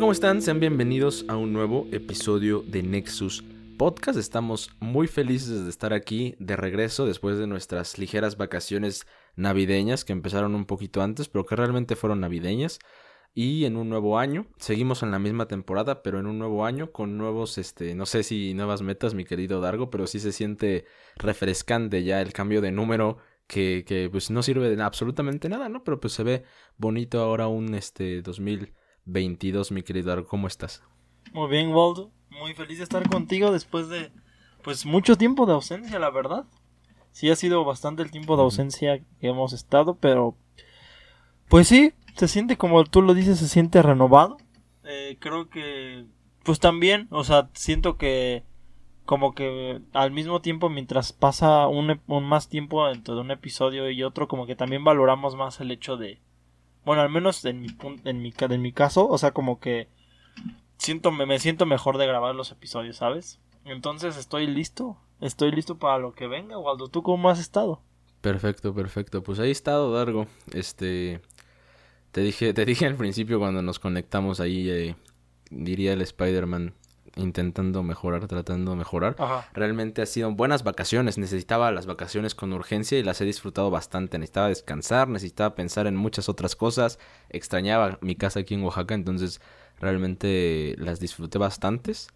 ¿cómo están? Sean bienvenidos a un nuevo episodio de Nexus Podcast. Estamos muy felices de estar aquí de regreso después de nuestras ligeras vacaciones navideñas que empezaron un poquito antes, pero que realmente fueron navideñas. Y en un nuevo año, seguimos en la misma temporada, pero en un nuevo año con nuevos, este, no sé si nuevas metas, mi querido Dargo, pero sí se siente refrescante ya el cambio de número que, que pues no sirve de absolutamente nada, ¿no? Pero pues se ve bonito ahora un, este, 2022, mi querido Dargo, ¿cómo estás? Muy bien, Waldo, muy feliz de estar contigo después de, pues, mucho tiempo de ausencia, la verdad. Sí ha sido bastante el tiempo de ausencia que hemos estado, pero, pues sí, se siente como tú lo dices, se siente renovado. Eh, creo que, pues también, o sea, siento que como que al mismo tiempo mientras pasa un, un, más tiempo entre un episodio y otro, como que también valoramos más el hecho de, bueno, al menos en mi, en mi, en mi caso, o sea, como que siento, me, me siento mejor de grabar los episodios, ¿sabes? Entonces estoy listo, estoy listo para lo que venga, Waldo. ¿Tú cómo has estado? Perfecto, perfecto. Pues ahí he estado, Dargo. Este, te dije, te dije al principio cuando nos conectamos ahí, eh, diría el Spider-Man, intentando mejorar, tratando de mejorar. Ajá. Realmente ha sido buenas vacaciones. Necesitaba las vacaciones con urgencia y las he disfrutado bastante. Necesitaba descansar, necesitaba pensar en muchas otras cosas. Extrañaba mi casa aquí en Oaxaca, entonces realmente las disfruté bastantes.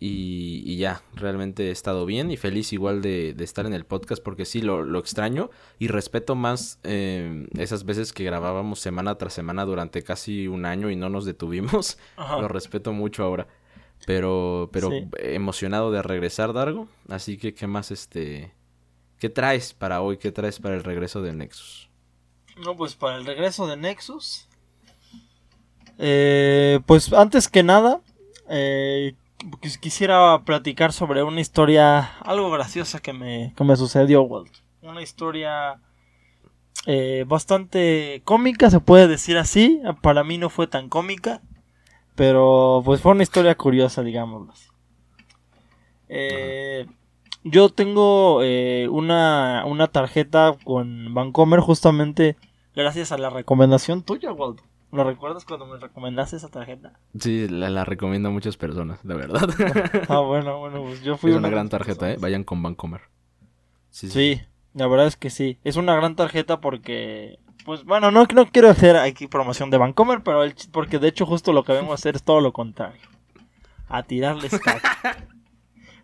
Y, y, ya, realmente he estado bien y feliz igual de, de estar en el podcast porque sí, lo, lo extraño y respeto más eh, esas veces que grabábamos semana tras semana durante casi un año y no nos detuvimos. Ajá. Lo respeto mucho ahora. Pero, pero Sí. emocionado de regresar, Dargo. Así que, ¿qué más, este... ¿Qué traes para hoy? ¿Qué traes para el regreso del Nexus? No, pues para el regreso de Nexus. Eh, pues antes que nada, eh, quis- quisiera platicar sobre una historia algo graciosa que me, que me sucedió, Walt. Una historia eh, bastante cómica, se puede decir así. Para mí no fue tan cómica, pero pues fue una historia curiosa, digámoslo así. Eh, yo tengo eh, una, una tarjeta con Vancomer justamente gracias a la recomendación tuya, Waldo. ¿Lo recuerdas cuando me recomendaste esa tarjeta? Sí, la, la recomiendo a muchas personas, de verdad. Ah, bueno, bueno, pues yo fui es una gran tarjeta, ¿eh? Vayan con Vancomer. Sí, Sí, la verdad es que sí. Es una gran tarjeta porque, pues bueno, no, no quiero hacer aquí promoción de Vancomer, pero el porque de hecho justo lo que vengo a hacer es todo lo contrario. A tirarles caca.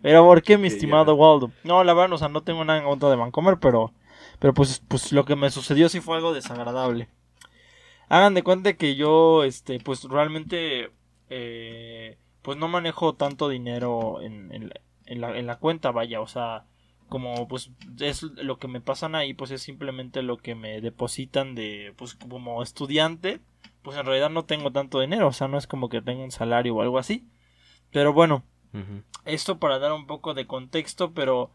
Pero ¿por qué, mi Sí, estimado ya. Waldo? No, la verdad, o sea, no tengo nada en contra de Vancomer, pero, pero pues, pues lo que me sucedió sí fue algo desagradable. Hagan de cuenta que yo, este, pues realmente, eh, pues no manejo tanto dinero en, en la, en la- en la cuenta, vaya, o sea, como pues es lo que me pasan ahí, pues es simplemente lo que me depositan de, pues como estudiante, pues en realidad no tengo tanto dinero, o sea, no es como que tenga un salario o algo así. Pero bueno, esto para dar un poco de contexto, pero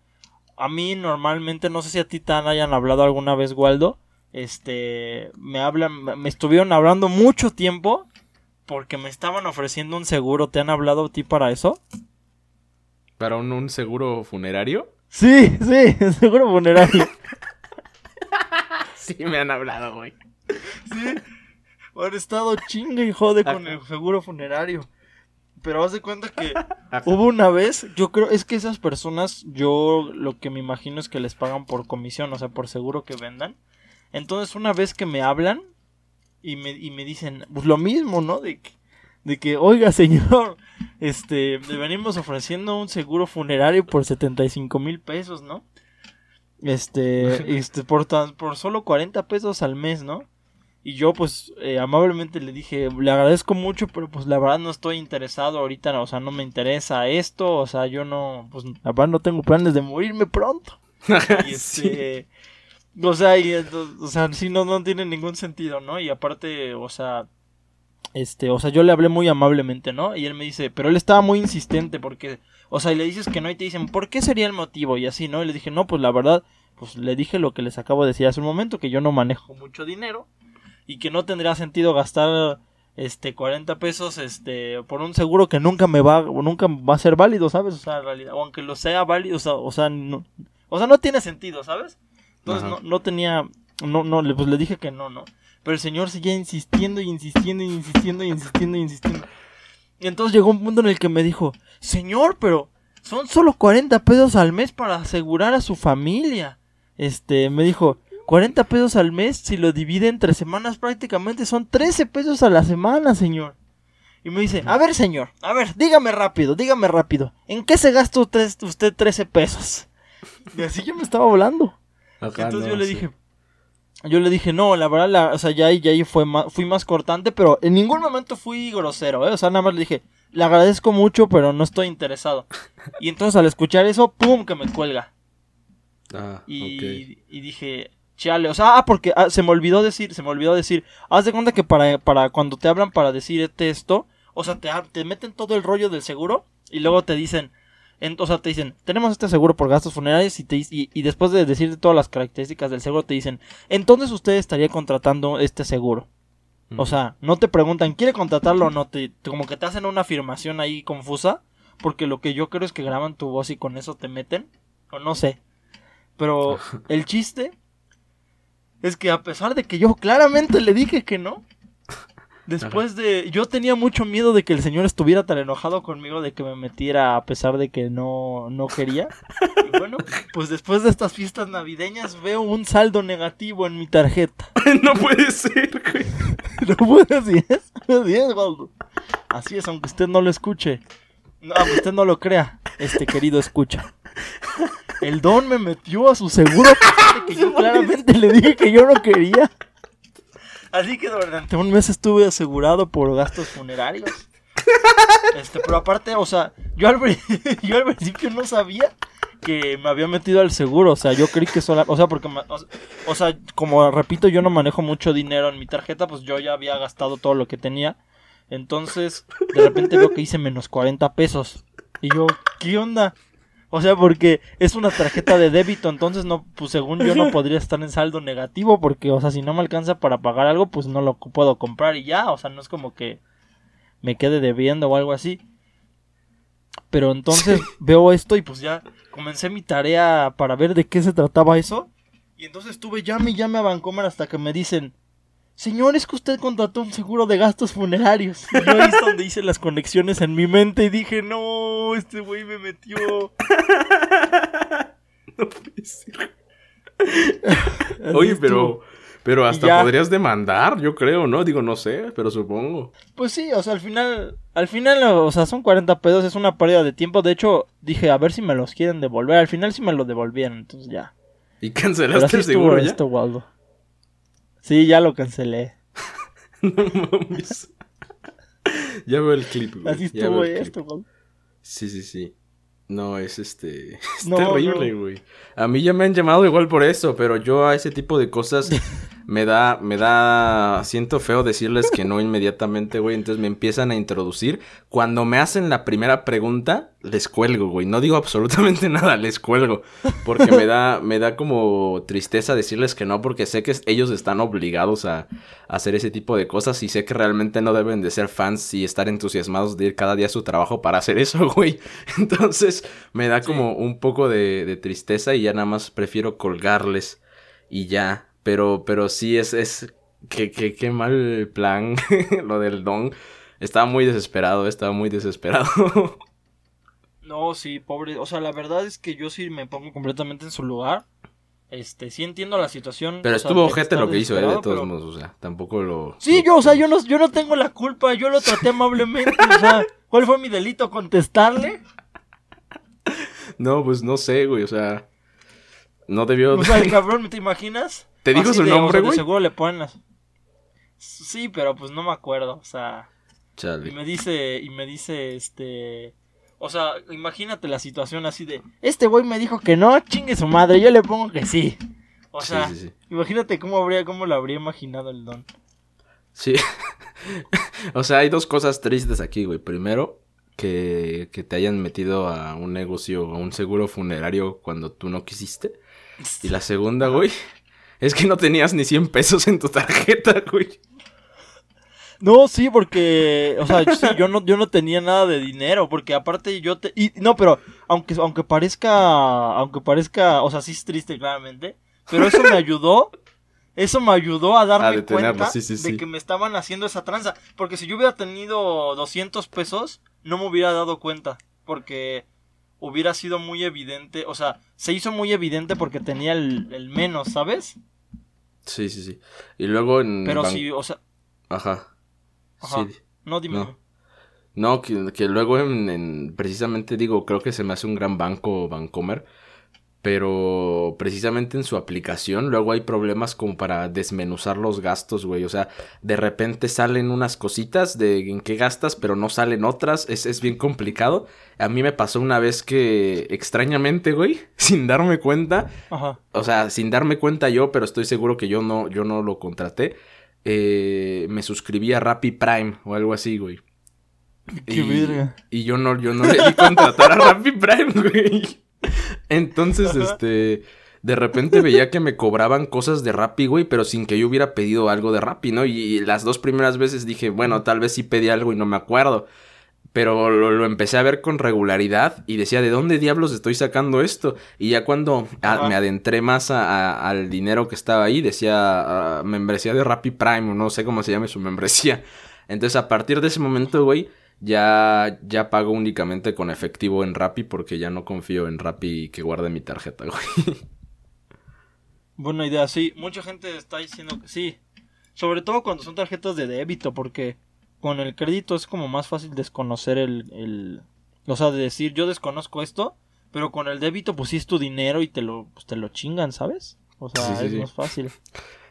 a mí normalmente, no sé si a ti te hayan hablado alguna vez, Waldo, este, me hablan, me me estuvieron hablando mucho tiempo porque me estaban ofreciendo un seguro, ¿te han hablado a ti para eso? ¿Para un, un seguro funerario? Sí, sí, seguro funerario. Sí, me han hablado, güey. Sí. Han estado chingue y jode con el seguro funerario. Pero haz de cuenta que hubo una vez, yo creo, es que esas personas, yo lo que me imagino es que les pagan por comisión, o sea, por seguro que vendan. Entonces, una vez que me hablan y me, y me dicen, pues lo mismo, ¿no? De que, de que, oiga, señor, este, le venimos ofreciendo un seguro funerario por 75 mil pesos, ¿no? Este, este, por, tan- por solo 40 pesos al mes, ¿no? Y yo, pues, eh, amablemente le dije, le agradezco mucho, pero pues la verdad no estoy interesado ahorita, o sea, no me interesa esto, o sea, yo no, pues, la verdad no tengo planes de morirme pronto. Y Sí. este, o sea, y, o sea, sí, no, no tiene ningún sentido, ¿no? Y aparte, o sea, este, o sea, yo le hablé muy amablemente, ¿no? Y él me dice, pero él estaba muy insistente porque, o sea, y le dices que no y te dicen, ¿por qué sería el motivo? Y así, ¿no? Y le dije, no, pues la verdad, pues le dije lo que les acabo de decir hace un momento, que yo no manejo mucho dinero y que no tendría sentido gastar este 40 pesos este por un seguro que nunca me va o nunca va a ser válido, ¿sabes? O sea, en realidad, o aunque lo sea válido, o sea, o sea, no, o sea, no tiene sentido, ¿sabes? Entonces no, no tenía no no pues le dije que no, ¿no? Pero el señor seguía insistiendo y insistiendo y insistiendo y insistiendo y insistiendo. Y entonces llegó un punto en el que me dijo, señor, pero son solo 40 pesos al mes para asegurar a su familia. Este, me dijo, 40 pesos al mes, si lo divide entre semanas prácticamente son 13 pesos a la semana, señor. Y me dice, a ver, señor, a ver, dígame rápido, dígame rápido, ¿en qué se gasta usted, usted 13 pesos? Y así yo me estaba volando. Entonces yo le dije, yo le dije, no, la verdad, la, o sea, ya ahí, ya ahí fue más, fui más cortante, pero en ningún momento fui grosero, ¿eh? O sea, nada más le dije, le agradezco mucho, pero no estoy interesado. Y entonces al escuchar eso, ¡pum! que me cuelga. Ah, y, y dije, chale, o sea, ah, porque ah, se me olvidó decir, se me olvidó decir, haz de cuenta que para, para cuando te hablan para decirte esto, o sea, te, te meten todo el rollo del seguro y luego te dicen, o sea, te dicen, tenemos este seguro por gastos funerarios y, te, y, después de decirte todas las características del seguro te dicen, entonces usted estaría contratando este seguro. O sea, no te preguntan, ¿quiere contratarlo o no? Te, como que te hacen una afirmación ahí confusa, porque lo que yo creo es que graban tu voz y con eso te meten, o no sé. Pero el chiste es que a pesar de que yo claramente le dije que no, Después de. Yo tenía mucho miedo de que el señor estuviera tan enojado conmigo de que me metiera a pesar de que no, no quería. Y bueno, pues después de estas fiestas navideñas veo un saldo negativo en mi tarjeta. no puede ser, güey. No puede así es. Así es, Así es, aunque usted no lo escuche. aunque usted no lo crea, este querido escucha. El don me metió a su seguro que yo claramente le dije que yo no quería. Así que durante un mes estuve asegurado por gastos funerarios. Este, pero aparte, o sea, yo al, yo al principio no sabía que me había metido al seguro, o sea, yo creí que solo, o sea, porque, o, sea, como repito, yo no manejo mucho dinero en mi tarjeta, pues yo ya había gastado todo lo que tenía, entonces, de repente veo que hice menos 40 pesos, y yo, ¿qué onda? O sea, porque es una tarjeta de débito, entonces no, pues según yo no podría estar en saldo negativo, porque, o sea, si no me alcanza para pagar algo, pues no lo puedo comprar y ya, o sea, no es como que me quede debiendo o algo así. Pero entonces veo esto y pues ya comencé mi tarea para ver de qué se trataba eso. Y entonces estuve llame y llame a Bancomer hasta que me dicen, Señor, es que usted contrató un seguro de gastos funerarios. Y yo ahí es donde hice las conexiones en mi mente y dije, no, este güey me metió. no puede ser. Oye, pero, pero hasta podrías demandar, yo creo, ¿no? Digo, no sé, pero supongo. Pues sí, o sea, al final, al final, o sea, son 40 pesos, es una pérdida de tiempo. De hecho, dije, a ver si me los quieren devolver. Al final sí me los devolvieron, entonces ya. ¿Y cancelaste el seguro ya? Esto, Waldo. Sí, ya lo cancelé. no mames. ya veo el clip, güey. Así estuvo esto, güey. Sí, sí, sí. No, es este. Es terrible, güey. A mí ya me han llamado igual por eso, pero yo a ese tipo de cosas me da, me da, siento feo decirles que no inmediatamente, güey. Entonces me empiezan a introducir. Cuando me hacen la primera pregunta, les cuelgo, güey. No digo absolutamente nada, les cuelgo. Porque me da, me da como tristeza decirles que no, porque sé que ellos están obligados a, hacer ese tipo de cosas y sé que realmente no deben de ser fans y estar entusiasmados de ir cada día a su trabajo para hacer eso, güey. Entonces me da como un poco de, de tristeza y ya nada más prefiero colgarles y ya. Pero, pero sí es, es, qué, qué, qué mal plan lo del don. Estaba muy desesperado, estaba muy desesperado. no, sí, pobre. O sea, la verdad es que yo sí me pongo completamente en su lugar. Este, sí entiendo la situación. Pero estuvo ojete lo que hizo, él, de todos modos, o sea, tampoco lo... Sí, yo, o sea, yo no, yo no tengo la culpa, yo lo traté amablemente, o sea, ¿cuál fue mi delito? ¿Contestarle? No, pues no sé, güey, o sea, no debió... O sea, cabrón, ¿te imaginas? ¿Te dijo su nombre, güey? seguro le ponen las... Sí, pero pues no me acuerdo, o sea... Y me dice, y me dice, este... O sea, imagínate la situación así de... Este güey me dijo que no, chingue su madre, yo le pongo que sí. O sea, imagínate cómo, habría, cómo lo habría imaginado el don. Sí. o sea, hay dos cosas tristes aquí, güey. Primero, que, que te hayan metido a un negocio, a un seguro funerario cuando tú no quisiste. Y la segunda, güey, es que no tenías ni 100 pesos en tu tarjeta, güey. No, sí, porque, o sea, yo no, yo no tenía nada de dinero, porque aparte yo te, y, no, pero aunque, aunque parezca, aunque parezca, o sea, sí es triste claramente, pero eso me ayudó, eso me ayudó a darme cuenta de que me estaban haciendo esa tranza. Porque si yo hubiera tenido 200 pesos, no me hubiera dado cuenta. Porque hubiera sido muy evidente. O sea, se hizo muy evidente porque tenía el, menos, ¿sabes? Sí, sí, sí. Y luego en. Pero sí, o sea. Ajá. Ajá. No, dime. No, que, luego en, en, Precisamente digo, creo que se me hace un gran banco Bancomer pero precisamente en su aplicación luego hay problemas como para desmenuzar los gastos, güey. O sea, de repente salen unas cositas de en qué gastas, pero no salen otras. Es, es bien complicado. A mí me pasó una vez que extrañamente, güey, sin darme cuenta, Ajá. o sea, sin darme cuenta yo, pero estoy seguro que yo no, yo no lo contraté. Eh, me suscribí a Rappi Prime o algo así, güey. Qué y, Y yo no, yo no le di contratar a Rappi Prime, güey. Entonces, este, de repente veía que me cobraban cosas de Rappi, güey, pero sin que yo hubiera pedido algo de Rappi, ¿no? Y, las dos primeras veces dije, bueno, tal vez sí pedí algo y no me acuerdo. Pero lo, empecé a ver con regularidad y decía, ¿de dónde diablos estoy sacando esto? Y ya cuando me adentré más al dinero que estaba ahí, decía, membresía de Rappi Prime, no sé cómo se llame su membresía. Entonces, a partir de ese momento, güey, ya, ya pago únicamente con efectivo en Rappi porque ya no confío en Rappi que guarde mi tarjeta, güey. Buena idea, sí. Mucha gente está diciendo que sí. Sobre todo cuando son tarjetas de débito, porque con el crédito es como más fácil desconocer el, el... O sea, de decir, yo desconozco esto, pero con el débito pues sí es tu dinero y te lo, pues, te lo chingan, ¿sabes? O sea, es más fácil.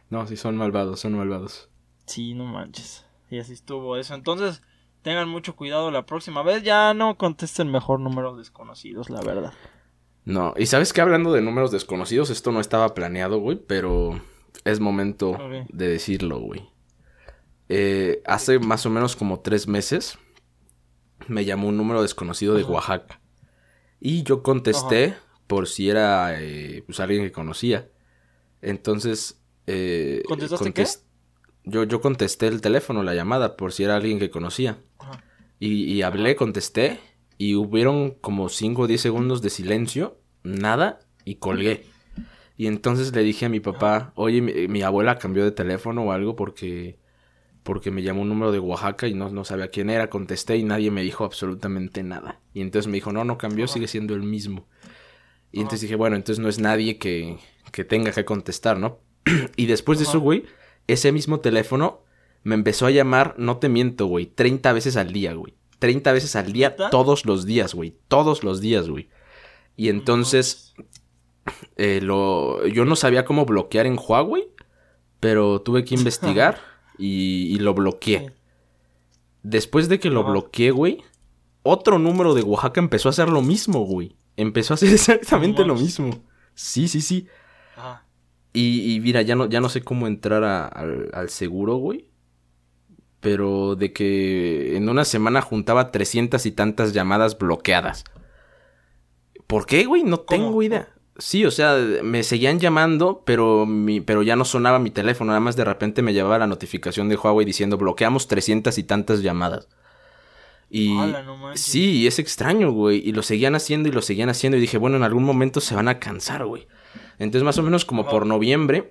No, sí, son malvados, son malvados. Sí, no manches. Y así estuvo eso. Entonces, Tengan mucho cuidado la próxima vez. Ya no contesten mejor números desconocidos, la verdad. No, y sabes que hablando de números desconocidos, esto no estaba planeado, güey, pero es momento de decirlo, güey. Eh, hace más o menos como tres meses me llamó un número desconocido de Oaxaca. Y yo contesté por si era eh, pues, alguien que conocía. Entonces... Eh, ¿Contestaste qué? Yo, yo contesté el teléfono, la llamada, por si era alguien que conocía. Y, hablé, contesté, y hubieron como 5 o 10 segundos de silencio, nada, y colgué. Y entonces le dije a mi papá, oye, mi, abuela cambió de teléfono o algo porque, porque me llamó un número de Oaxaca y no, no sabía quién era. Contesté y nadie me dijo absolutamente nada. Y entonces me dijo, no, no cambió, sigue siendo el mismo. Y entonces dije, bueno, entonces no es nadie que, que tenga que contestar, ¿no? y después de eso, güey, ese mismo teléfono me empezó a llamar, no te miento, güey, 30 veces al día, güey. 30 veces al día, todos los días, güey. Todos los días, güey. Y entonces, eh, lo, yo no sabía cómo bloquear en Huawei, pero tuve que investigar y, lo bloqueé. Después de que lo bloqueé, güey, otro número de Oaxaca empezó a hacer lo mismo, güey. Empezó a hacer exactamente lo mismo. Sí, sí, sí. Y, mira, ya no, ya no sé cómo entrar al, seguro, güey. Pero de que en una semana juntaba trescientas y tantas llamadas bloqueadas. ¿Por qué, güey? No tengo idea. Sí, o sea, me seguían llamando, pero, mi, pero ya no sonaba mi teléfono. Nada más de repente me llevaba la notificación de Huawei diciendo bloqueamos trescientas y tantas llamadas. Y sí, es extraño, güey. Y lo seguían haciendo y lo seguían haciendo. Y dije, bueno, en algún momento se van a cansar, güey. Entonces, más o menos como por noviembre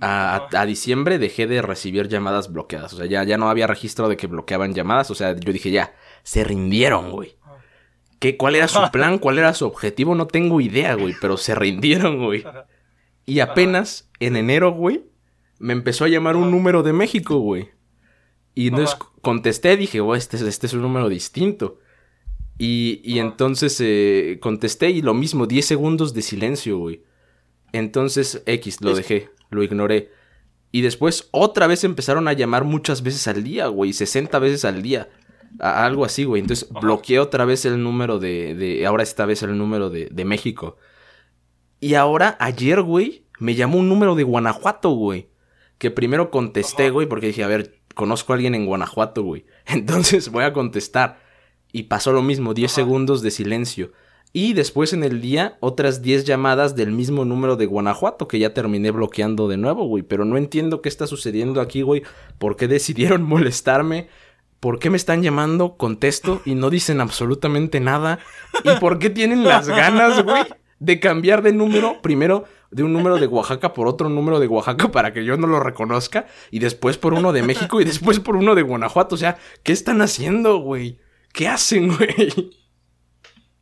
a, diciembre dejé de recibir llamadas bloqueadas. O sea, ya, ya no había registro de que bloqueaban llamadas. O sea, yo dije, ya, se rindieron, güey. ¿Qué, ¿Cuál era su plan? ¿Cuál era su objetivo? No tengo idea, güey. Pero se rindieron, güey. Y apenas en enero, güey, me empezó a llamar un número de México, güey. Y entonces contesté, dije, oh, este, este es un número distinto. Y, entonces eh, contesté y lo mismo, 10 segundos de silencio, güey. Entonces, X, lo dejé, lo ignoré. Y después otra vez empezaron a llamar muchas veces al día, güey, 60 veces al día. algo así, güey. Entonces bloqueé otra vez el número de, de ahora esta vez el número de, de México. Y ahora, ayer, güey, me llamó un número de Guanajuato, güey. Que primero contesté, güey, porque dije, a ver, conozco a alguien en Guanajuato, güey. Entonces voy a contestar. Y pasó lo mismo, 10 segundos de silencio. Y después en el día, otras 10 llamadas del mismo número de Guanajuato que ya terminé bloqueando de nuevo, güey. Pero no entiendo qué está sucediendo aquí, güey. ¿Por qué decidieron molestarme? ¿Por qué me están llamando? Contesto y no dicen absolutamente nada. ¿Y por qué tienen las ganas, güey, de cambiar de número? Primero, de un número de Oaxaca por otro número de Oaxaca para que yo no lo reconozca y después por uno de México y después por uno de Guanajuato. O sea, ¿qué están haciendo, güey? ¿Qué hacen, güey?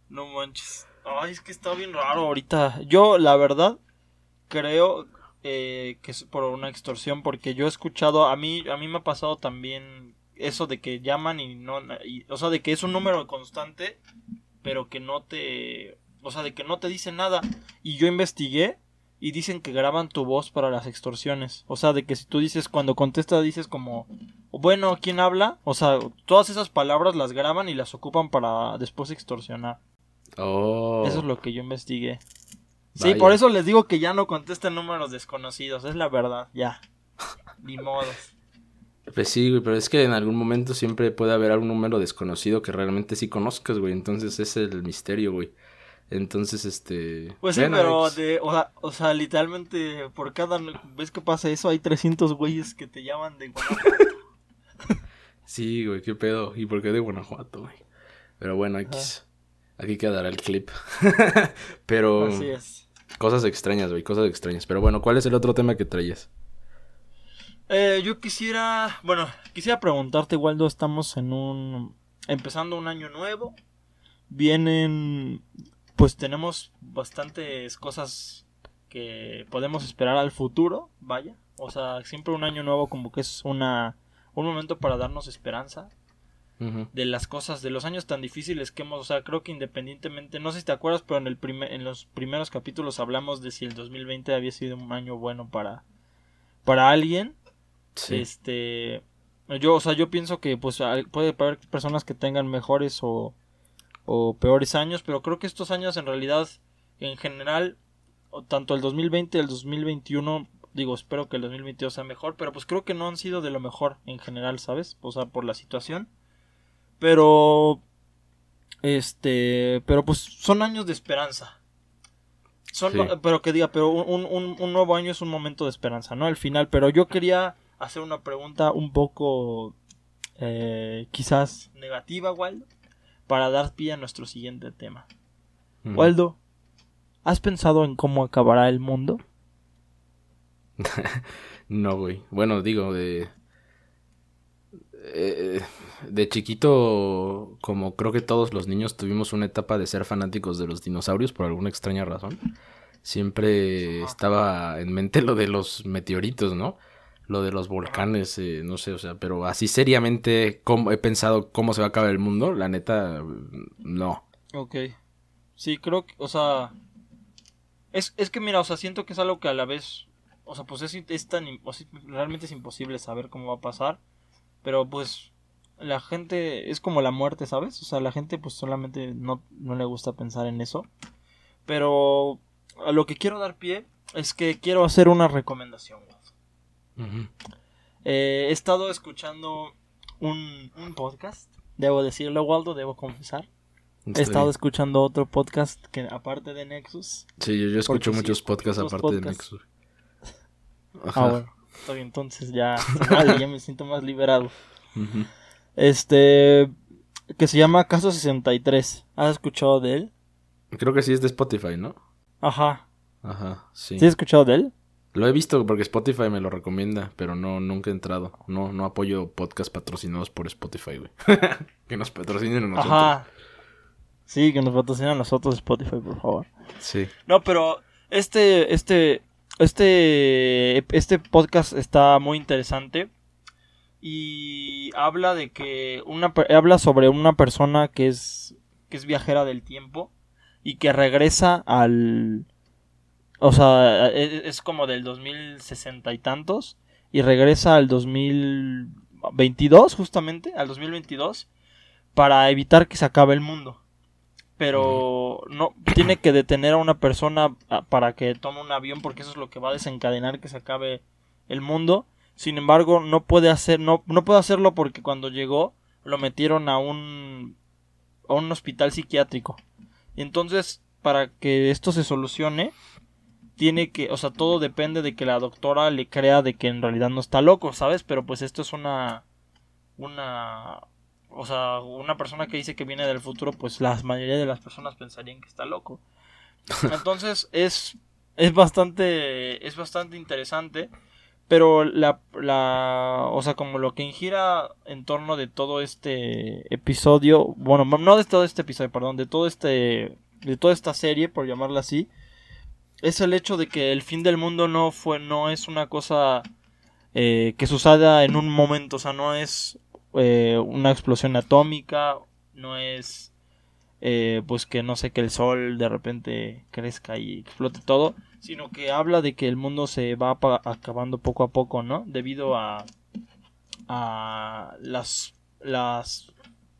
No manches. Ay, es que está bien raro ahorita. Yo, la verdad, creo eh, que es por una extorsión porque yo he escuchado, a mí, a mí me ha pasado también eso de que llaman y no, o sea, de que es un número constante, pero que no te, o sea, de que no te dice nada. Y yo investigué y dicen que graban tu voz para las extorsiones. O sea, de que si tú dices, cuando contesta, dices como, bueno, ¿quién habla? O sea, todas esas palabras las graban y las ocupan para después extorsionar. Oh. Eso es lo que yo investigué. Sí, por eso les digo que ya no contesten números desconocidos, es la verdad, ya. Ni modo. Pues sí, güey, pero es que en algún momento siempre puede haber algún número desconocido que realmente sí conozcas, güey. Entonces ese es el misterio, güey. Entonces, este... Pues sí, pero de, o, sea, o sea, literalmente por cada vez que pasa eso hay 300 güeyes que te llaman de Guanajuato. sí, güey, qué pedo. ¿Y por qué de Guanajuato, güey? Pero bueno, aquí, aquí quedará el clip. pero... Así es. Cosas extrañas, güey, cosas extrañas. Pero bueno, ¿cuál es el otro tema que traías? Eh, yo quisiera, bueno, quisiera preguntarte, Waldo, estamos en un, empezando un año nuevo. Vienen, pues tenemos bastantes cosas que podemos esperar al futuro, vaya. O sea, siempre un año nuevo como que es una, un momento para darnos esperanza de las cosas, de los años tan difíciles que hemos, o sea, creo que independientemente, no sé si te acuerdas, pero en, el primer, en los primeros capítulos hablamos de si el 2020 había sido un año bueno para, para alguien. Este, yo, o sea, yo pienso que pues puede haber personas que tengan mejores o, o peores años, pero creo que estos años en realidad, en general, tanto el 2020 y el 2021 digo, espero que el 2022 sea mejor, pero pues creo que no han sido de lo mejor en general, ¿sabes? O sea, por la situación. Pero. Este. Pero pues son años de esperanza. Son, Pero que diga, pero un, un, nuevo año es un momento de esperanza, ¿no? Al final. Pero yo quería hacer una pregunta un poco. Eh, quizás negativa, Waldo. Para dar pie a nuestro siguiente tema. Waldo, ¿has pensado en cómo acabará el mundo? no, güey. Bueno, digo, de. Eh, de chiquito, como creo que todos los niños tuvimos una etapa de ser fanáticos de los dinosaurios por alguna extraña razón. Siempre estaba en mente lo de los meteoritos, ¿no? Lo de los volcanes, eh, no sé, o sea, pero así seriamente como he pensado cómo se va a acabar el mundo, la neta, no. Ok. Sí, creo que, o sea, es, es que mira, o sea, siento que es algo que a la vez, o sea, pues es, es tan, o sea, realmente es imposible saber cómo va a pasar, pero pues la gente es como la muerte, ¿sabes? O sea, la gente pues solamente no, no le gusta pensar en eso. Pero a lo que quiero dar pie es que quiero hacer una recomendación. Eh, he estado escuchando un, un, podcast, debo decirlo, Waldo, debo confesar. he estado escuchando otro podcast que aparte de Nexus. Sí, yo, escucho muchos podcasts aparte de Nexus. Ah, bueno. Entonces ya, ya me siento más liberado. Este. Que se llama Caso 63. ¿Has escuchado de él? Creo que sí es de Spotify, ¿no? Ajá. Ajá, sí. ¿Sí has escuchado de él? Lo he visto porque Spotify me lo recomienda, pero no, nunca he entrado. No, no apoyo podcasts patrocinados por Spotify, güey. que nos patrocinen a nosotros. Ajá. Sí, que nos patrocinen a nosotros Spotify, por favor. Sí. No, pero este, este, este, este podcast está muy interesante y habla de que una habla sobre una persona que es que es viajera del tiempo y que regresa al o sea, e, e, es, como del 2060 y tantos y regresa al 2022 justamente, al 2022 para evitar que se acabe el mundo. Pero no tiene que detener a una persona para que tome un avión porque eso es lo que va a desencadenar que se acabe el mundo sin embargo, no puede hacer, no, no puede hacerlo porque cuando llegó lo metieron a un, a un hospital psiquiátrico. Y entonces, para que esto se solucione, tiene que, o sea, todo depende de que la doctora le crea de que en realidad no está loco, ¿sabes? Pero pues esto es una, una, o sea, una persona que dice que viene del futuro, pues la mayoría de las personas pensarían que está loco. Entonces es es bastante, es bastante interesante. Pero la, la, o sea, como lo que gira en torno de todo este episodio, bueno, no de todo este episodio, perdón, de todo este, de toda esta serie, por llamarla así, es el hecho de que el fin del mundo no fue, no es una cosa eh, que suceda en un momento, o sea, no es eh, una explosión atómica, no es eh, pues que no sé que el sol de repente crezca y explote todo, sino que habla de que el mundo se va acabando poco a poco, ¿no? Debido a, a las las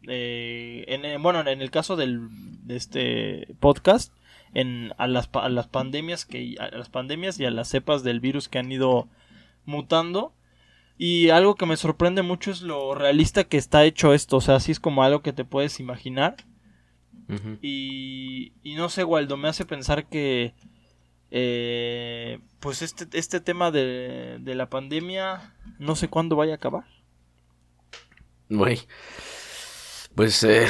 en, bueno en el caso del, de este podcast en a las, a las pandemias que a las pandemias y a las cepas del virus que han ido mutando y algo que me sorprende mucho es lo realista que está hecho esto. O sea, así es como algo que te puedes imaginar. y, y, no sé, Waldo, me hace pensar que. Eh, pues este, este tema de, de la pandemia. No sé cuándo vaya a acabar. Güey. Pues. Eh,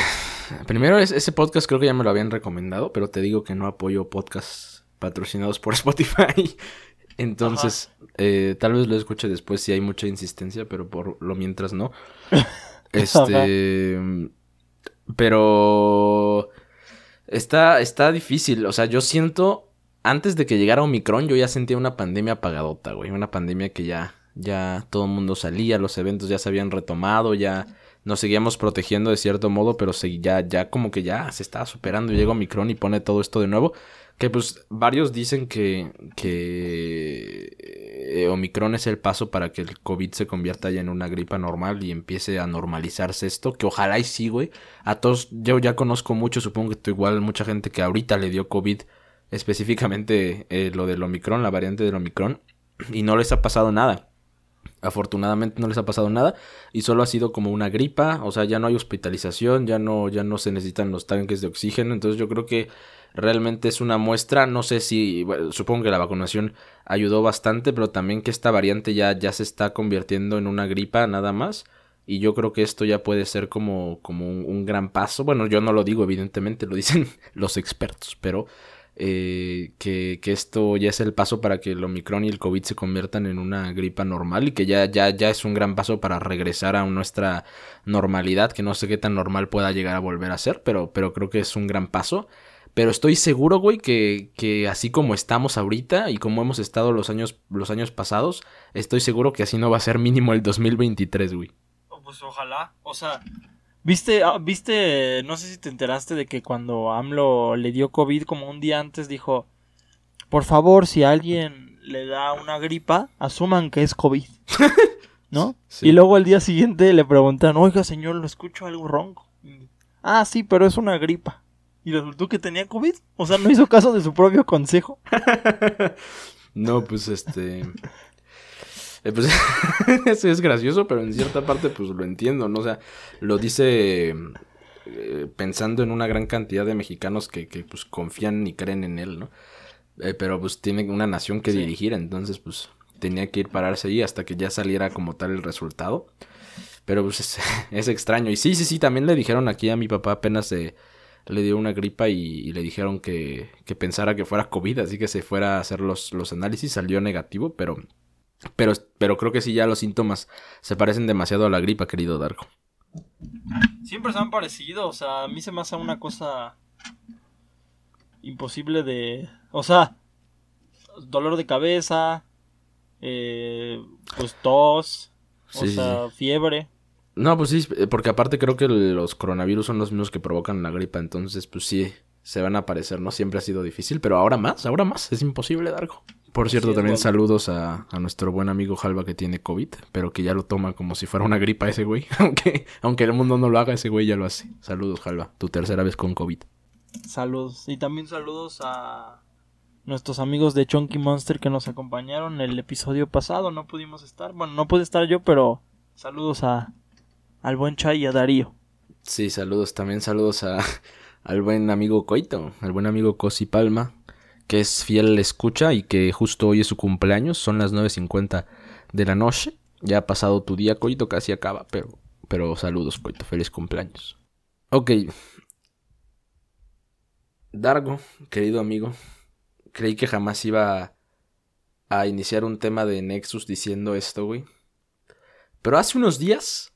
primero, ese podcast creo que ya me lo habían recomendado. Pero te digo que no apoyo podcasts patrocinados por Spotify. Entonces, eh, tal vez lo escuche después si hay mucha insistencia, pero por lo mientras no. este. Pero. Está, está difícil. O sea, yo siento. Antes de que llegara Omicron, yo ya sentía una pandemia apagadota, güey. Una pandemia que ya. Ya todo el mundo salía, los eventos ya se habían retomado, ya nos seguíamos protegiendo de cierto modo, pero ya, ya como que ya se estaba superando. Llega Omicron y pone todo esto de nuevo. Que pues varios dicen que, que eh, Omicron es el paso para que el COVID se convierta ya en una gripa normal y empiece a normalizarse esto. Que ojalá y sí, güey. A todos, yo ya conozco mucho, supongo que tú igual, mucha gente que ahorita le dio COVID, específicamente eh, lo del Omicron, la variante del Omicron, y no les ha pasado nada. Afortunadamente no les ha pasado nada y solo ha sido como una gripa, o sea, ya no hay hospitalización, ya no ya no se necesitan los tanques de oxígeno, entonces yo creo que realmente es una muestra, no sé si, supongo que la vacunación ayudó bastante, pero también que esta variante ya, ya se está convirtiendo en una gripa nada más. Y yo creo que esto ya puede ser como, como un, gran paso. Bueno, yo no lo digo, evidentemente, lo dicen los expertos, pero eh, que, que, esto ya es el paso para que el Omicron y el COVID se conviertan en una gripa normal y que ya, ya, ya es un gran paso para regresar a nuestra normalidad, que no sé qué tan normal pueda llegar a volver a ser, pero, pero creo que es un gran paso. Pero estoy seguro, güey, que, que así como estamos ahorita y como hemos estado los años, los años pasados, estoy seguro que así no va a ser mínimo el 2023, güey. Pues ojalá. O sea, viste, ah, viste, no sé si te enteraste de que cuando AMLO le dio COVID como un día antes dijo, por favor, si alguien le da una gripa, asuman que es COVID. ¿No? Y luego al día siguiente le preguntan, oiga señor, lo escucho algo ronco. Ah, sí, pero es una gripa y resultó que tenía COVID. O sea, no hizo caso de su propio consejo. no, pues este. Eh, pues eso es gracioso, pero en cierta parte pues lo entiendo, ¿no? O sea, lo dice eh, pensando en una gran cantidad de mexicanos que, que pues confían y creen en él, ¿no? Eh, pero pues tiene una nación que dirigir, entonces pues tenía que ir pararse ahí hasta que ya saliera como tal el resultado. Pero pues es, es extraño. Y sí, sí, sí, también le dijeron aquí a mi papá apenas de le dio una gripa y, le dijeron que, que, pensara que fuera COVID, así que se fuera a hacer los, los análisis, salió negativo, pero, pero, pero creo que sí ya los síntomas se parecen demasiado a la gripa, querido Darko. Siempre se han parecido, o sea, a mí se me hace una cosa imposible de... O sea, dolor de cabeza, eh, pues tos, o sea, fiebre. No, pues sí, eh, porque aparte creo que los coronavirus son los mismos que provocan la gripa, entonces pues sí, se van a aparecer, ¿no? Siempre ha sido difícil, pero ahora más, ahora más, es imposible, Dargo. Por cierto, también saludos a, a, nuestro buen amigo Jalva que tiene COVID, pero que ya lo toma como si fuera una gripa ese güey. aunque, aunque el mundo no lo haga, ese güey ya lo hace. Saludos, Jalva, tu tercera vez con COVID. Saludos. Y también saludos a nuestros amigos de Chunky Monster que nos acompañaron el episodio pasado. No pudimos estar. Bueno, no pude estar yo, pero saludos a, al buen Chay y a Darío. Sí, saludos, también saludos a, al buen amigo Coito, al buen amigo Cosi Palma, que es fiel escucha y que justo hoy es su cumpleaños, son las 9.50 de la noche. Ya ha pasado tu día, Coito, casi acaba, pero, pero saludos, Coito, feliz cumpleaños. Ok. Dargo, querido amigo, creí que jamás iba a iniciar un tema de Nexus diciendo esto, güey. Pero hace unos días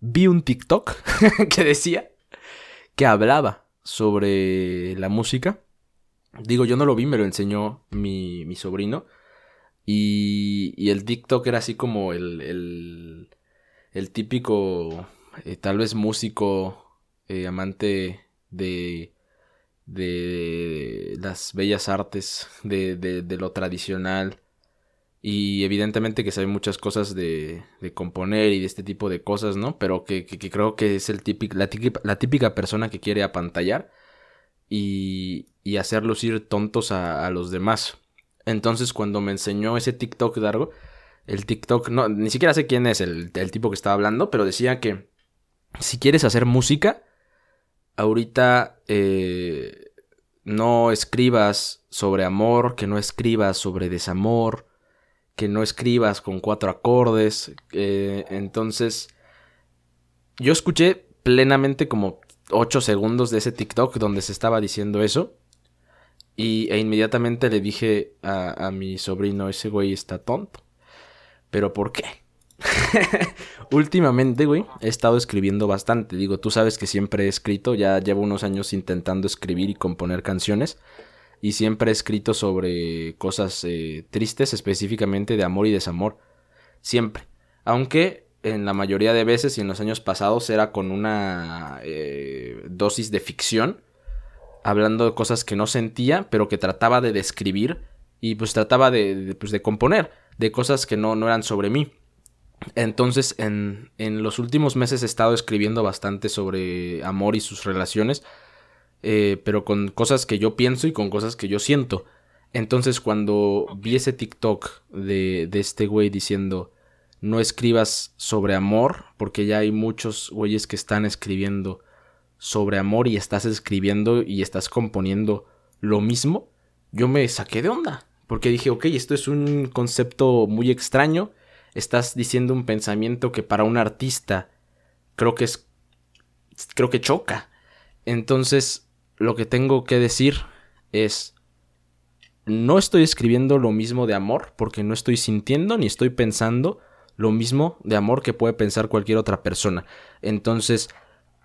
vi un TikTok que decía que hablaba sobre la música. Digo, yo no lo vi, me lo enseñó mi, mi sobrino. Y, y, el TikTok era así como el, el, el típico, eh, tal vez músico, eh, amante de, de las bellas artes, de, de, de lo tradicional, y evidentemente que sabe muchas cosas de, de, componer y de este tipo de cosas, ¿no? Pero que, que, creo que es el la, típica, la típica persona que quiere apantallar y, y hacer lucir tontos a, a, los demás. Entonces cuando me enseñó ese TikTok, Dargo, el TikTok, no, ni siquiera sé quién es el, el tipo que estaba hablando, pero decía que si quieres hacer música, ahorita eh, no escribas sobre amor, que no escribas sobre desamor, que no escribas con cuatro acordes. Eh, entonces, yo escuché plenamente como ocho segundos de ese TikTok donde se estaba diciendo eso. Y, e inmediatamente le dije a, a mi sobrino, ese güey está tonto. ¿Pero por qué? Últimamente, güey, he estado escribiendo bastante. Digo, tú sabes que siempre he escrito, ya llevo unos años intentando escribir y componer canciones y siempre he escrito sobre cosas eh, tristes, específicamente de amor y desamor. Siempre. Aunque en la mayoría de veces y en los años pasados era con una eh, dosis de ficción, hablando de cosas que no sentía, pero que trataba de describir y pues trataba de, de, pues, de componer de cosas que no, no eran sobre mí. Entonces, en, en los últimos meses he estado escribiendo bastante sobre amor y sus relaciones eh, pero con cosas que yo pienso y con cosas que yo siento. Entonces cuando vi ese TikTok de, de este güey diciendo no escribas sobre amor, porque ya hay muchos güeyes que están escribiendo sobre amor y estás escribiendo y estás componiendo lo mismo, yo me saqué de onda, porque dije, ok, esto es un concepto muy extraño, estás diciendo un pensamiento que para un artista creo que es, creo que choca. Entonces lo que tengo que decir es, no estoy escribiendo lo mismo de amor porque no estoy sintiendo ni estoy pensando lo mismo de amor que puede pensar cualquier otra persona. Entonces,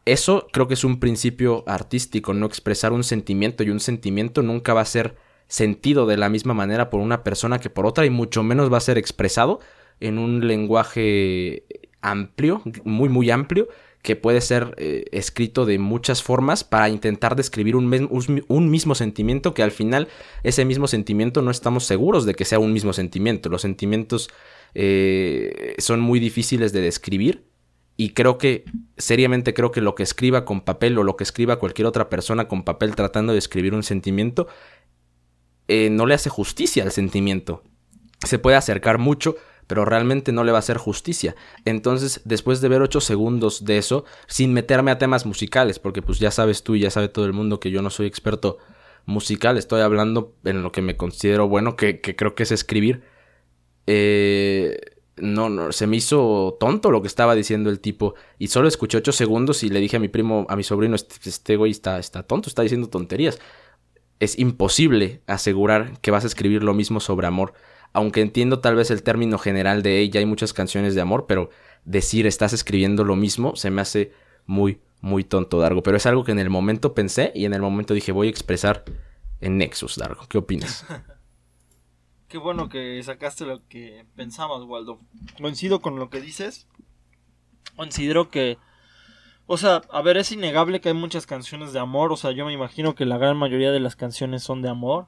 eso creo que es un principio artístico, no expresar un sentimiento y un sentimiento nunca va a ser sentido de la misma manera por una persona que por otra y mucho menos va a ser expresado en un lenguaje amplio, muy muy amplio que puede ser eh, escrito de muchas formas para intentar describir un, un, mismo sentimiento que al final ese mismo sentimiento no estamos seguros de que sea un mismo sentimiento. Los sentimientos eh, son muy difíciles de describir y creo que, seriamente creo que lo que escriba con papel o lo que escriba cualquier otra persona con papel tratando de escribir un sentimiento, eh, no le hace justicia al sentimiento. Se puede acercar mucho, pero realmente no le va a hacer justicia. Entonces, después de ver 8 segundos de eso, sin meterme a temas musicales, porque pues ya sabes tú y ya sabe todo el mundo que yo no soy experto musical, estoy hablando en lo que me considero bueno, que, que creo que es escribir. Eh, no, no, se me hizo tonto lo que estaba diciendo el tipo. Y solo escuché 8 segundos y le dije a mi primo, a mi sobrino, este, este güey está, está tonto, está diciendo tonterías. Es imposible asegurar que vas a escribir lo mismo sobre amor aunque entiendo tal vez el término general de ella, hay muchas canciones de amor, pero decir estás escribiendo lo mismo se me hace muy, muy tonto, Dargo. Pero es algo que en el momento pensé y en el momento dije voy a expresar en Nexus, Dargo. ¿Qué opinas? Qué bueno que sacaste lo que pensabas, Waldo. Coincido con lo que dices. Considero que... O sea, a ver, es innegable que hay muchas canciones de amor. O sea, yo me imagino que la gran mayoría de las canciones son de amor.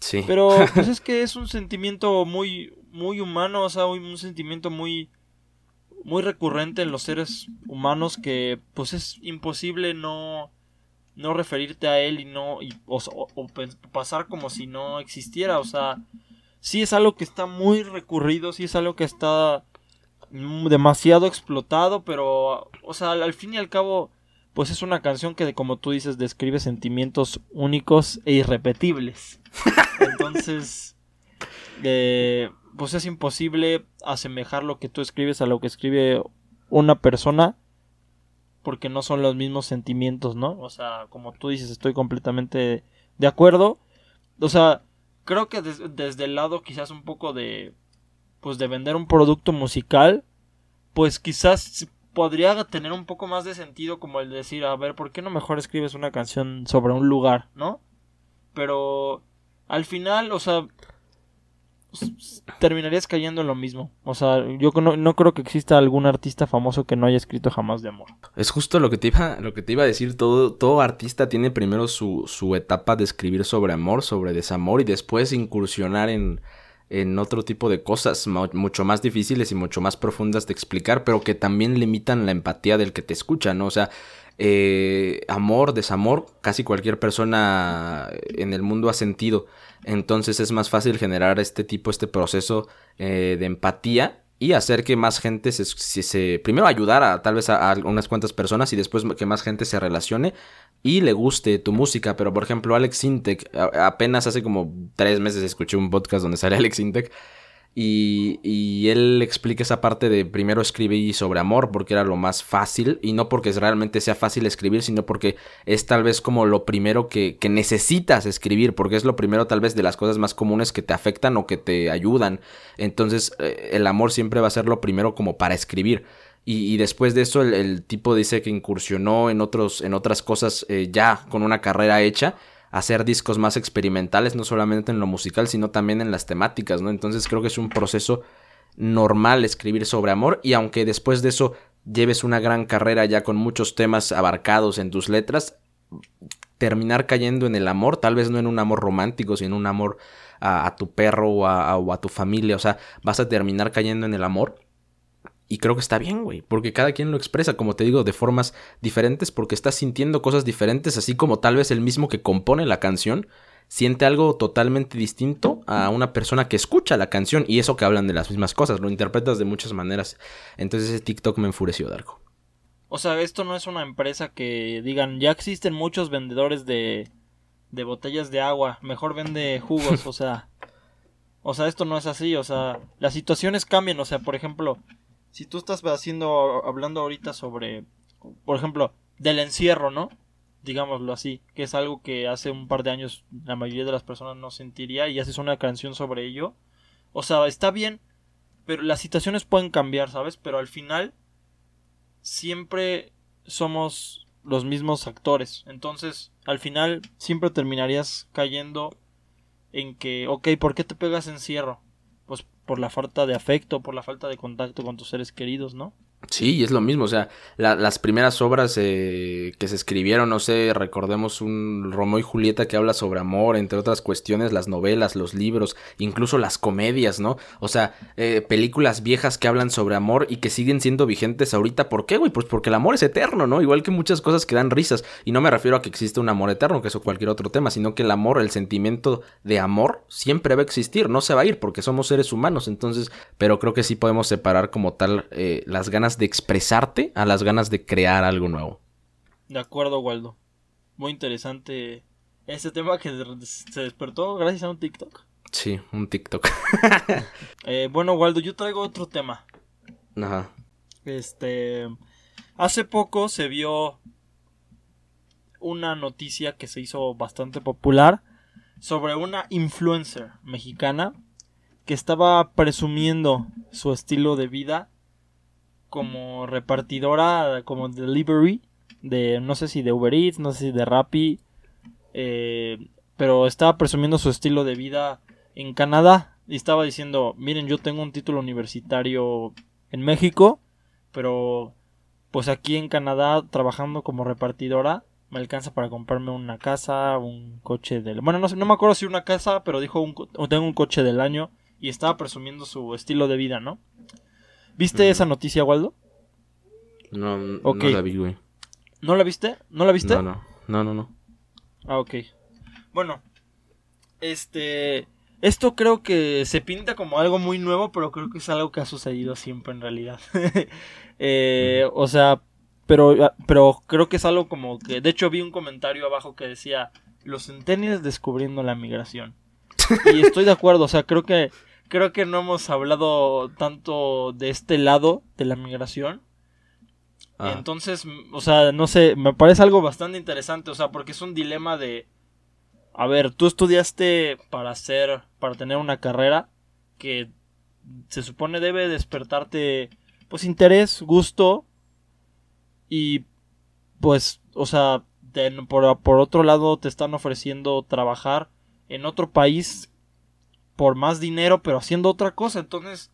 Sí. Pero pues es que es un sentimiento muy, muy humano, o sea, un sentimiento muy, muy recurrente en los seres humanos que pues es imposible no, no referirte a él y no, y, o, o, pasar como si no existiera, o sea, sí es algo que está muy recurrido, sí es algo que está demasiado explotado, pero, o sea, al fin y al cabo, pues es una canción que, como tú dices, describe sentimientos únicos e irrepetibles. Entonces, eh, pues es imposible asemejar lo que tú escribes a lo que escribe una persona porque no son los mismos sentimientos, ¿no? O sea, como tú dices, estoy completamente de acuerdo. O sea, creo que desde el lado quizás un poco de, pues de vender un producto musical, pues quizás podría tener un poco más de sentido como el decir, a ver, ¿por qué no mejor escribes una canción sobre un lugar, ¿no? Pero al final, o sea, terminarías cayendo en lo mismo. O sea, yo no, creo que exista algún artista famoso que no haya escrito jamás de amor. Es justo lo que te iba, lo que te iba a decir. Todo, todo artista tiene primero su, su etapa de escribir sobre amor, sobre desamor y después incursionar en, en otro tipo de cosas mucho más difíciles y mucho más profundas de explicar, pero que también limitan la empatía del que te escucha, ¿no? O sea, eh, amor, desamor, casi cualquier persona en el mundo ha sentido. Entonces es más fácil generar este tipo, este proceso eh, de empatía y hacer que más gente se, se, primero ayudar a tal vez a, unas cuantas personas y después que más gente se relacione y le guste tu música. Pero por ejemplo, Alex Intec, apenas hace como tres meses escuché un podcast donde sale Alex Intec y, él explica esa parte de primero escribir sobre amor porque era lo más fácil y no porque realmente sea fácil escribir, sino porque es tal vez como lo primero que, necesitas escribir, porque es lo primero tal vez de las cosas más comunes que te afectan o que te ayudan. Entonces eh, el amor siempre va a ser lo primero como para escribir. Y, después de eso el, el, tipo dice que incursionó en, otros, en otras cosas eh, ya con una carrera hecha hacer discos más experimentales, no solamente en lo musical, sino también en las temáticas, ¿no? Entonces creo que es un proceso normal escribir sobre amor y aunque después de eso lleves una gran carrera ya con muchos temas abarcados en tus letras, terminar cayendo en el amor, tal vez no en un amor romántico, sino en un amor a, tu perro o a tu familia, o sea, vas a terminar cayendo en el amor y creo que está bien, güey, porque cada quien lo expresa, como te digo, de formas diferentes, porque está sintiendo cosas diferentes, así como tal vez el mismo que compone la canción siente algo totalmente distinto a una persona que escucha la canción y eso que hablan de las mismas cosas, lo interpretas de muchas maneras. Entonces ese TikTok me enfureció, Darko. O sea, esto no es una empresa que digan, ya existen muchos vendedores de, de botellas de agua, mejor vende jugos, o sea... O sea, esto no es así, o sea, las situaciones cambian, o sea, por ejemplo, si tú estás haciendo, hablando ahorita sobre, por ejemplo, del encierro, ¿no? Digámoslo así, que es algo que hace un par de años la mayoría de las personas no sentiría y haces una canción sobre ello. O sea, está bien, pero las situaciones pueden cambiar, ¿sabes? Pero al final siempre somos los mismos actores. Entonces, al final siempre terminarías cayendo en que, ok, ¿por qué te pegas encierro? Por la falta de afecto, por la falta de contacto con tus seres queridos, ¿no? Sí, es lo mismo, o sea, las primeras obras eh, que se escribieron, no sé, recordemos un Romeo y Julieta que habla sobre amor, entre otras cuestiones, las novelas, los libros, incluso las comedias, ¿no? O sea, eh, películas viejas que hablan sobre amor y que siguen siendo vigentes ahorita, ¿por qué, güey? Pues porque el amor es eterno, ¿no? Igual que muchas cosas que dan risas, y no me refiero a que existe un amor eterno, que eso cualquier otro tema, sino que el amor, el sentimiento de amor, siempre va a existir, no se va a ir porque somos seres humanos, entonces, pero creo que sí podemos separar como tal eh, las ganas de expresarte a las ganas de crear algo nuevo. De acuerdo, Waldo. Muy interesante este tema que se despertó gracias a un TikTok. Sí, un TikTok. Eh, bueno, Waldo, yo traigo otro tema. Ajá. Este. Hace poco se vio una noticia que se hizo bastante popular sobre una influencer mexicana que estaba presumiendo su estilo de vida como repartidora, como delivery, de no sé si de Uber Eats, no sé si de Rappi, eh, pero estaba presumiendo su estilo de vida en Canadá y estaba diciendo, miren, yo tengo un título universitario en México, pero pues aquí en Canadá trabajando como repartidora me alcanza para comprarme una casa, un coche del... Bueno, no, sé, no me acuerdo si una casa, pero dijo tengo un coche del año y estaba presumiendo su estilo de vida, ¿no? ¿Viste esa noticia, Waldo? No, no la vi, güey. ¿No la viste? ¿No la viste? No, no, no, no, no. Ah, ok. Bueno, este... Esto creo que se pinta como algo muy nuevo, pero creo que es algo que ha sucedido siempre en realidad. eh, o sea, pero, ah, pero creo que es algo como que... De hecho vi un comentario abajo que decía, los centennials descubriendo la migración. y estoy de acuerdo, o sea, creo que creo que no hemos hablado tanto de este lado de la migración. Ah. Entonces, o sea, no sé, me parece algo bastante interesante, o sea, porque es un dilema de... a ver, tú estudiaste para hacer, para tener una carrera que se supone debe despertarte, pues, interés, gusto y, pues, o sea, por, por otro lado te están ofreciendo trabajar en otro país por más dinero, pero haciendo otra cosa. Entonces,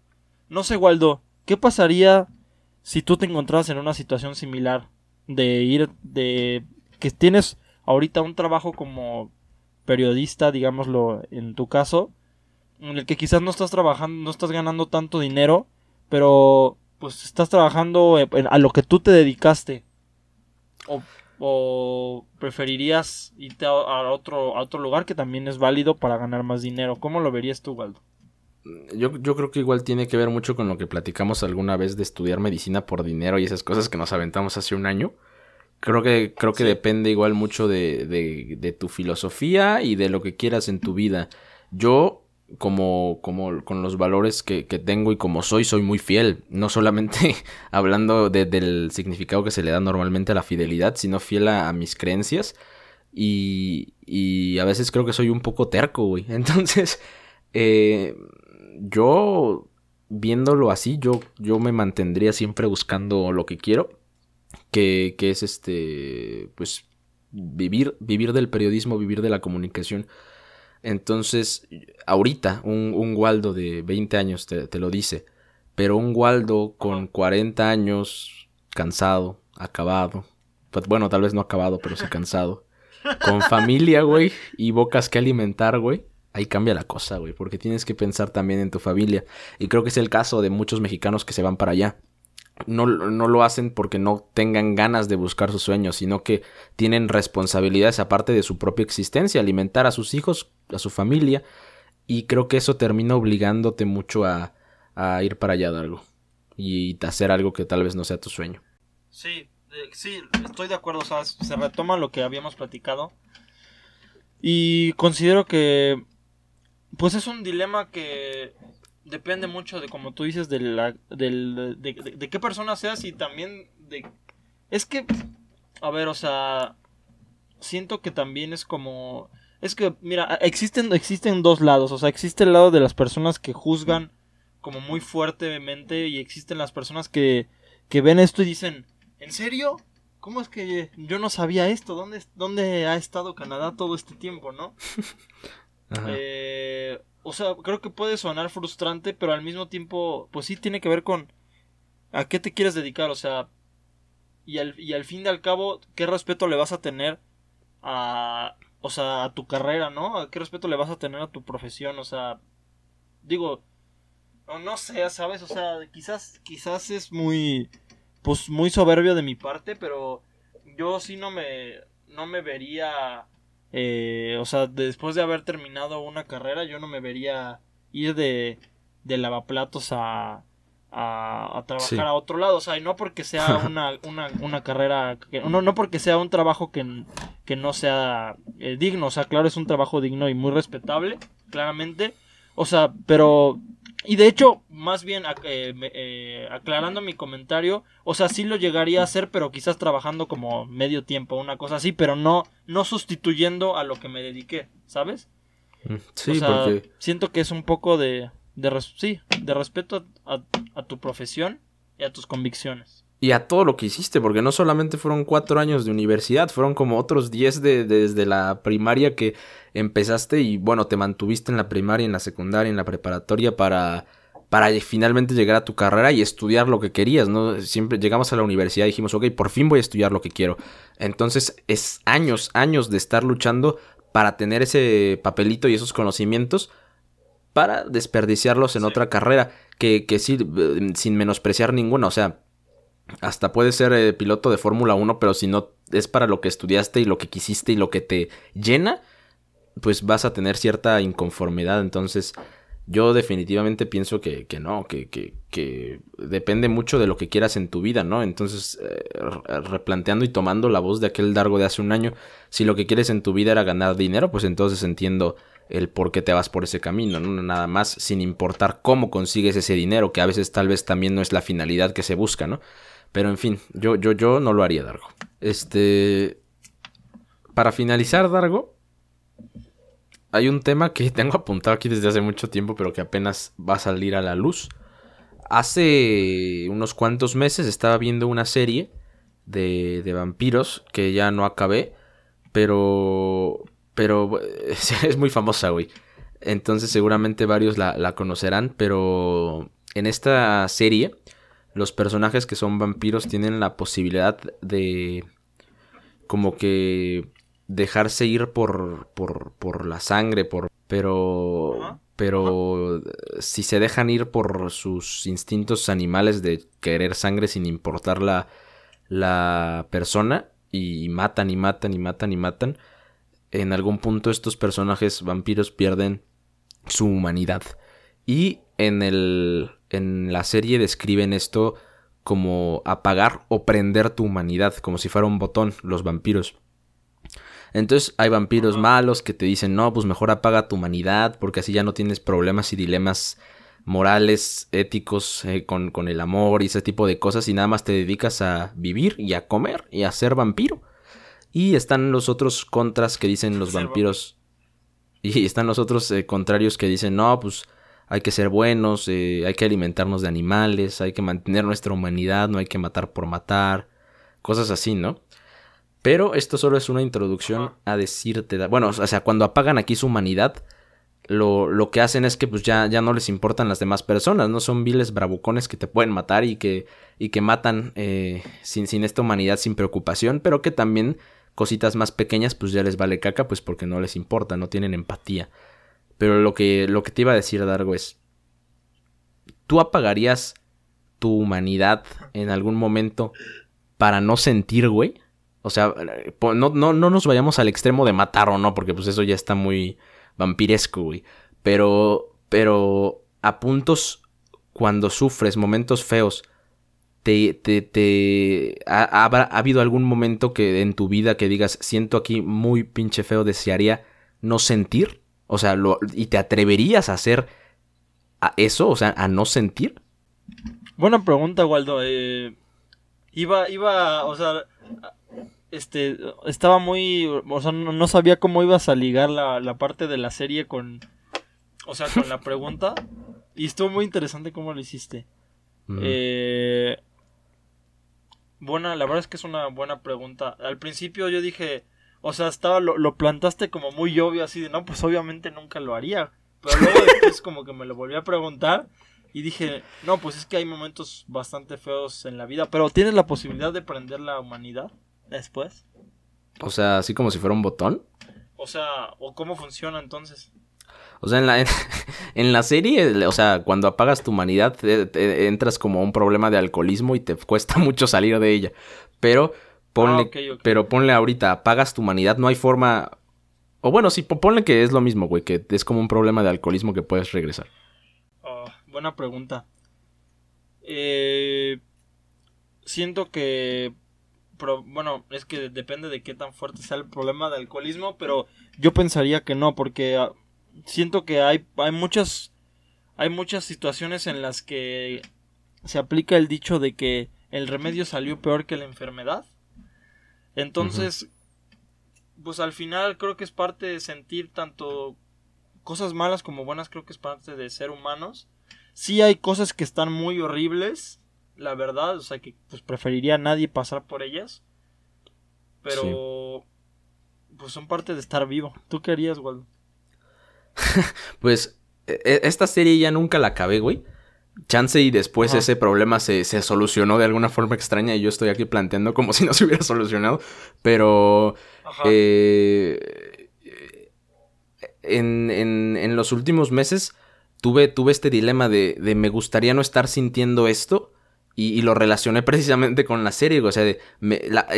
no sé, Waldo, ¿qué pasaría si tú te encontrabas en una situación similar? De ir, de que tienes ahorita un trabajo como periodista, digámoslo en tu caso, en el que quizás no estás trabajando, no estás ganando tanto dinero, pero pues estás trabajando a lo que tú te dedicaste. O o preferirías irte a, otro, a otro lugar que también es válido para ganar más dinero? ¿Cómo lo verías tú, Waldo? Yo, yo, creo que igual tiene que ver mucho con lo que platicamos alguna vez de estudiar medicina por dinero y esas cosas que nos aventamos hace un año. Creo que, creo que depende igual mucho de, de, de tu filosofía y de lo que quieras en tu vida. Yo como, como con los valores que, tengo y como soy, soy muy fiel. No solamente hablando del significado que se le da normalmente a la fidelidad, sino fiel a, mis creencias. Y, y, a veces creo que soy un poco terco, güey. Entonces, eh, yo viéndolo así, yo, yo me mantendría siempre buscando lo que quiero. Que, que es este, pues, vivir, vivir del periodismo, vivir de la comunicación entonces, ahorita, un, un Waldo de 20 años te, te, lo dice, pero un Waldo con 40 años, cansado, acabado, pues, bueno, tal vez no acabado, pero sí cansado, con familia, güey, y bocas que alimentar, güey, ahí cambia la cosa, güey, porque tienes que pensar también en tu familia. Y creo que es el caso de muchos mexicanos que se van para allá no, no, lo hacen porque no tengan ganas de buscar sus sueños, sino que tienen responsabilidades aparte de su propia existencia, alimentar a sus hijos, a su familia, y creo que eso termina obligándote mucho a, a ir para allá de algo y hacer algo que tal vez no sea tu sueño. Sí, eh, sí, estoy de acuerdo, se retoma lo que habíamos platicado y considero que pues es un dilema que depende mucho de, como tú dices, de, la, de, de, qué persona seas y también de... Es que, a ver, o sea, siento que también es como... Es que, mira, existen, existen dos lados, o sea, existe el lado de las personas que juzgan como muy fuertemente y existen las personas que, que ven esto y dicen, ¿en serio? ¿Cómo es que yo no sabía esto? ¿Dónde, dónde ha estado Canadá todo este tiempo, no? eh, o sea, creo que puede sonar frustrante, pero al mismo tiempo, pues sí tiene que ver con a qué te quieres dedicar, o sea, y al, y al fin y al cabo, qué respeto le vas a tener a, o sea, a tu carrera, ¿no? ¿Qué respeto le vas a tener a tu profesión? O sea, digo, no, no sé, ¿sabes? O sea, quizás, quizás es muy, pues muy soberbio de mi parte, pero yo sí no me, no me vería eh, o sea, después de haber terminado una carrera, yo no me vería ir de, de lavaplatos a, a, trabajar a otro lado. O sea, y no porque sea una, una, una carrera, que, no, no porque sea un trabajo que, que no sea eh, digno. O sea, claro, es un trabajo digno y muy respetable, claramente. O sea, pero y de hecho, más bien eh, eh, aclarando mi comentario, o sea, sí lo llegaría a hacer, pero quizás trabajando como medio tiempo, una cosa así, pero no, no sustituyendo a lo que me dediqué, ¿sabes? Mm, sí, porque... siento que es un poco de, de, sí, de respeto a, a, tu profesión y a tus convicciones. Y a todo lo que hiciste, porque no solamente fueron cuatro años de universidad, fueron como otros diez de, desde la primaria que empezaste y bueno, te mantuviste en la primaria, en la secundaria, en la preparatoria para, para finalmente llegar a tu carrera y estudiar lo que querías, ¿no? Siempre llegamos a la universidad y dijimos, ok, por fin voy a estudiar lo que quiero. Entonces es años, años de estar luchando para tener ese papelito y esos conocimientos para desperdiciarlos en otra carrera que, que sí, eh, sin menospreciar ninguna, o sea, hasta puede ser eh, piloto de Fórmula 1, pero si no es para lo que estudiaste y lo que quisiste y lo que te llena, pues vas a tener cierta inconformidad. Entonces, yo definitivamente pienso que, que no, que, que, que, depende mucho de lo que quieras en tu vida, ¿no? Entonces, eh, replanteando y tomando la voz de aquel Dargo de hace un año, si lo que quieres en tu vida era ganar dinero, pues entonces entiendo el por qué te vas por ese camino, ¿no? Nada más sin importar cómo consigues ese dinero, que a veces tal vez también no es la finalidad que se busca, ¿no? Pero en fin, yo, yo, yo no lo haría, Dargo. Este. Para finalizar, Dargo, hay un tema que tengo apuntado aquí desde hace mucho tiempo, pero que apenas va a salir a la luz. Hace unos cuantos meses estaba viendo una serie de, de vampiros que ya no acabé, pero, pero es muy famosa, güey. Entonces seguramente varios la, la conocerán, pero en esta serie los personajes que son vampiros tienen la posibilidad de como que dejarse ir por, por, por la sangre, por, pero, pero si se dejan ir por sus instintos animales de querer sangre sin importar la, la persona y matan y matan y matan y matan, en algún punto estos personajes vampiros pierden su humanidad. Y en, el, en la serie describen esto como apagar o prender tu humanidad, como si fuera un botón, los vampiros. Entonces hay vampiros malos que te dicen, no, pues mejor apaga tu humanidad, porque así ya no tienes problemas y dilemas morales, éticos, eh, con, con, el amor y ese tipo de cosas, y nada más te dedicas a vivir y a comer y a ser vampiro. Y están los otros contras que dicen los vampiros. Y están los otros eh, contrarios que dicen, no, pues hay que ser buenos, eh, hay que alimentarnos de animales, hay que mantener nuestra humanidad, no hay que matar por matar, cosas así, ¿no? Pero esto solo es una introducción a decirte, bueno, o sea, cuando apagan aquí su humanidad, lo, lo, que hacen es que pues ya, ya no les importan las demás personas, no son viles bravucones que te pueden matar y que, y que matan eh, sin, sin esta humanidad, sin preocupación, pero que también cositas más pequeñas pues ya les vale caca pues porque no les importa, no tienen empatía. Pero lo que, lo que te iba a decir, Dargo, es, ¿tú apagarías tu humanidad en algún momento para no sentir, güey? O sea, no, no, no nos vayamos al extremo de matar o no, porque pues eso ya está muy vampiresco, güey. Pero, pero a puntos cuando sufres momentos feos, te, te, te ha, habido algún momento que en tu vida que digas, siento aquí muy pinche feo, desearía no sentir? O sea, lo, ¿y te atreverías a hacer a eso? O sea, a no sentir. Buena pregunta, Waldo. Eh, iba, iba, o sea, este, estaba muy, o sea, no, sabía cómo ibas a ligar la, la, parte de la serie con, o sea, con la pregunta. Y estuvo muy interesante cómo lo hiciste. Eh, buena, la verdad es que es una buena pregunta. Al principio yo dije, o sea, estaba, lo, lo, plantaste como muy obvio, así de, no, pues obviamente nunca lo haría. Pero luego después como que me lo volví a preguntar y dije, no, pues es que hay momentos bastante feos en la vida, pero ¿tienes la posibilidad de prender la humanidad después? O sea, así como si fuera un botón. O sea, ¿o cómo funciona entonces? O sea, en la, en, la serie, o sea, cuando apagas tu humanidad, entras como a un problema de alcoholismo y te cuesta mucho salir de ella. Pero Ponle, ah, pero ponle ahorita, apagas tu humanidad, no hay forma... O bueno, sí, ponle que es lo mismo, güey, que es como un problema de alcoholismo que puedes regresar. Ah, buena pregunta. Eh, siento que... bueno, es que depende de qué tan fuerte sea el problema de alcoholismo, pero yo pensaría que no, porque ah, siento que hay, hay muchas... Hay muchas situaciones en las que se aplica el dicho de que el remedio salió peor que la enfermedad. Entonces, pues al final creo que es parte de sentir tanto cosas malas como buenas, creo que es parte de ser humanos. Sí hay cosas que están muy horribles, la verdad, o sea que pues preferiría a nadie pasar por ellas. Pero pues son parte de estar vivo. ¿Tú qué harías, Waldo? pues e, e, esta serie ya nunca la acabé, güey. Chance y después ese problema se, solucionó de alguna forma extraña y yo estoy aquí planteando como si no se hubiera solucionado. Pero eh, en, en, los últimos meses tuve, tuve este dilema de, de, me gustaría no estar sintiendo esto y, lo relacioné precisamente con la serie. O sea, de,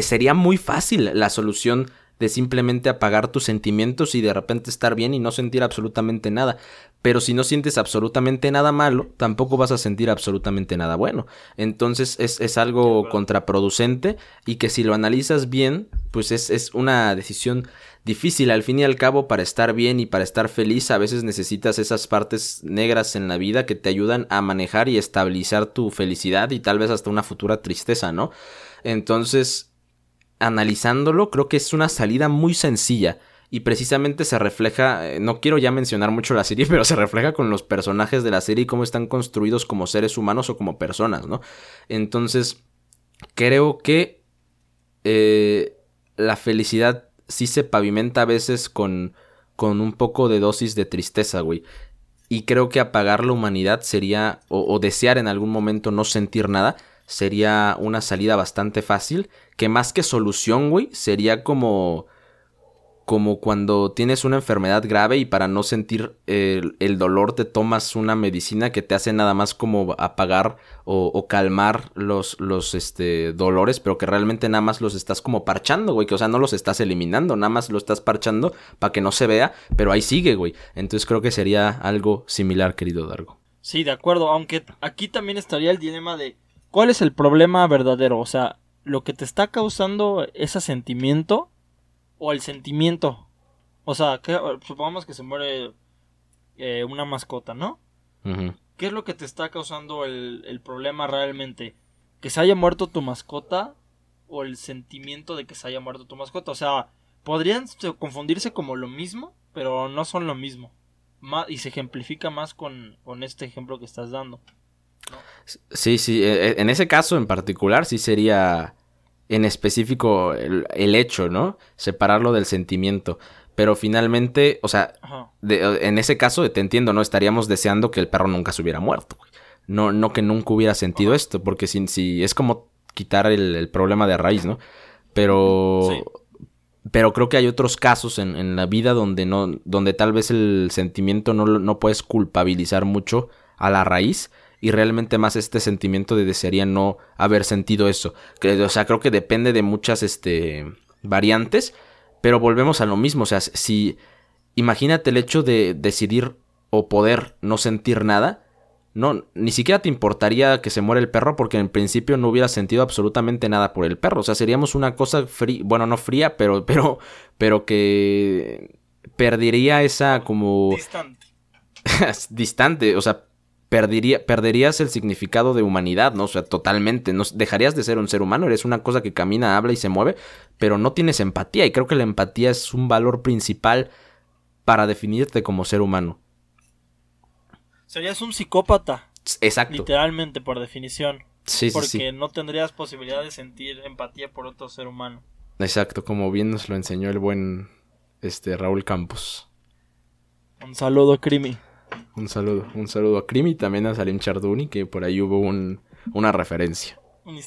sería muy fácil la solución de simplemente apagar tus sentimientos y de repente estar bien y no sentir absolutamente nada. Pero si no sientes absolutamente nada malo, tampoco vas a sentir absolutamente nada bueno. Entonces es, algo contraproducente y que si lo analizas bien, pues es, es una decisión difícil. Al fin y al cabo, para estar bien y para estar feliz, a veces necesitas esas partes negras en la vida que te ayudan a manejar y estabilizar tu felicidad y tal vez hasta una futura tristeza, ¿no? Entonces, analizándolo, creo que es una salida muy sencilla y precisamente se refleja, eh, no quiero ya mencionar mucho la serie, pero se refleja con los personajes de la serie y cómo están construidos como seres humanos o como personas, ¿no? Entonces, creo que eh, la felicidad sí se pavimenta a veces con, con un poco de dosis de tristeza, güey. Y creo que apagar la humanidad sería, o, desear en algún momento no sentir nada, sería una salida bastante fácil, que más que solución, güey, sería como como cuando tienes una enfermedad grave y para no sentir el, dolor te tomas una medicina que te hace nada más como apagar o, calmar los, los este, dolores, pero que realmente nada más los estás como parchando, güey, que o sea, no los estás eliminando, nada más lo estás parchando para que no se vea, pero ahí sigue, güey. Entonces creo que sería algo similar, querido Dargo. Sí, de acuerdo, aunque aquí también estaría el dilema de cuál es el problema verdadero, o sea, lo que te está causando ese sentimiento o el sentimiento. O sea, que, supongamos que se muere eh, una mascota, ¿no? ¿Qué es lo que te está causando el, el, problema realmente? ¿Que se haya muerto tu mascota o el sentimiento de que se haya muerto tu mascota? O sea, podrían confundirse como lo mismo, pero no son lo mismo. y se ejemplifica más con, con este ejemplo que estás dando. Sí, sí, e, e, en ese caso en particular sí sería en específico el, hecho, ¿no? Separarlo del sentimiento. Pero finalmente, o sea, en ese caso te entiendo, ¿no? Estaríamos deseando que el perro nunca se hubiera muerto, No, no que nunca hubiera sentido esto, porque si, si, es como quitar el, problema de raíz, ¿no? Pero... Pero creo que hay otros casos en, en, la vida donde no, donde tal vez el sentimiento no, no puedes culpabilizar mucho a la raíz, y realmente más este sentimiento de desearía no haber sentido eso. o sea, creo que depende de muchas este, variantes, pero volvemos a lo mismo. O sea, si imagínate el hecho de decidir o poder no sentir nada, no, ni siquiera te importaría que se muera el perro porque en principio no hubiera sentido absolutamente nada por el perro. O sea, seríamos una cosa fría, bueno, no fría, pero, pero, pero que perdería esa como... Distante. distante, o sea, perderías el significado de humanidad, ¿no? O sea, totalmente. No, dejarías de ser un ser humano, eres una cosa que camina, habla y se mueve, pero no tienes empatía. Y creo que la empatía es un valor principal para definirte como ser humano. Serías un psicópata. Exacto. Literalmente, por definición. Sí, porque sí, no tendrías posibilidad de sentir empatía por otro ser humano. Exacto, como bien nos lo enseñó el buen este Raúl Campos. Un saludo, Crimi. Un saludo, un saludo a Krimi y también a Salim Charduni, que por ahí hubo un, una referencia. Un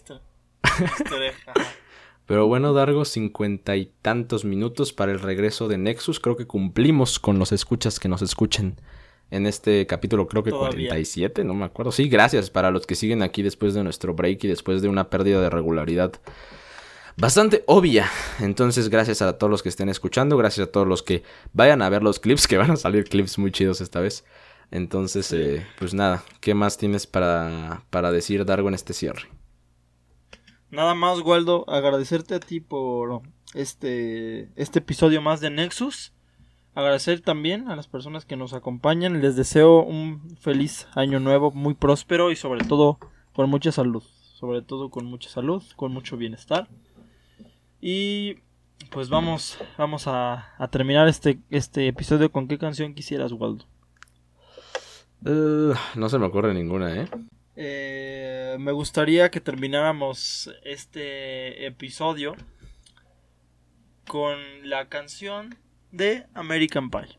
Pero bueno, Dargo, cincuenta y tantos minutos para el regreso de Nexus. Creo que cumplimos con los escuchas que nos escuchen en este capítulo, creo que Todavía. 47, no me acuerdo. Sí, gracias para los que siguen aquí después de nuestro break y después de una pérdida de regularidad bastante obvia. Entonces, gracias a todos los que estén escuchando, gracias a todos los que vayan a ver los clips, que van a salir clips muy chidos esta vez. Entonces, eh, pues nada, ¿qué más tienes para, para decir, Dargo, en este cierre? Nada más, Waldo, agradecerte a ti por este, este episodio más de Nexus. Agradecer también a las personas que nos acompañan. Les deseo un feliz año nuevo, muy próspero y sobre todo con mucha salud. Sobre todo con mucha salud, con mucho bienestar. Y pues vamos, vamos a, a terminar este, este episodio con qué canción quisieras, Waldo. Uh, no se me ocurre ninguna, ¿eh? ¿eh? Me gustaría que termináramos este episodio con la canción de American Pie.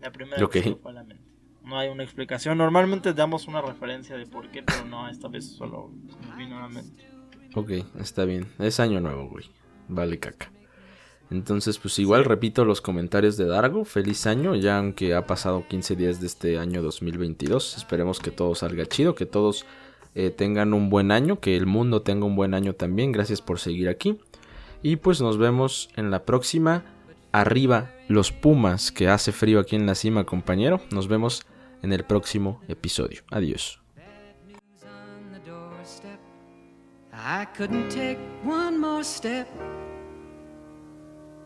La primera que fue a la mente. No hay una explicación. Normalmente damos una referencia de por qué, pero no, esta vez solo vino a la mente. Ok, está bien. Es año nuevo, güey. Vale caca. Entonces, pues igual repito los comentarios de Dargo. Feliz año, ya aunque ha pasado 15 días de este año 2022. Esperemos que todo salga chido, que todos eh, tengan un buen año, que el mundo tenga un buen año también. Gracias por seguir aquí. Y pues nos vemos en la próxima. Arriba los Pumas, que hace frío aquí en la cima, compañero. Nos vemos en el próximo episodio. Adiós. I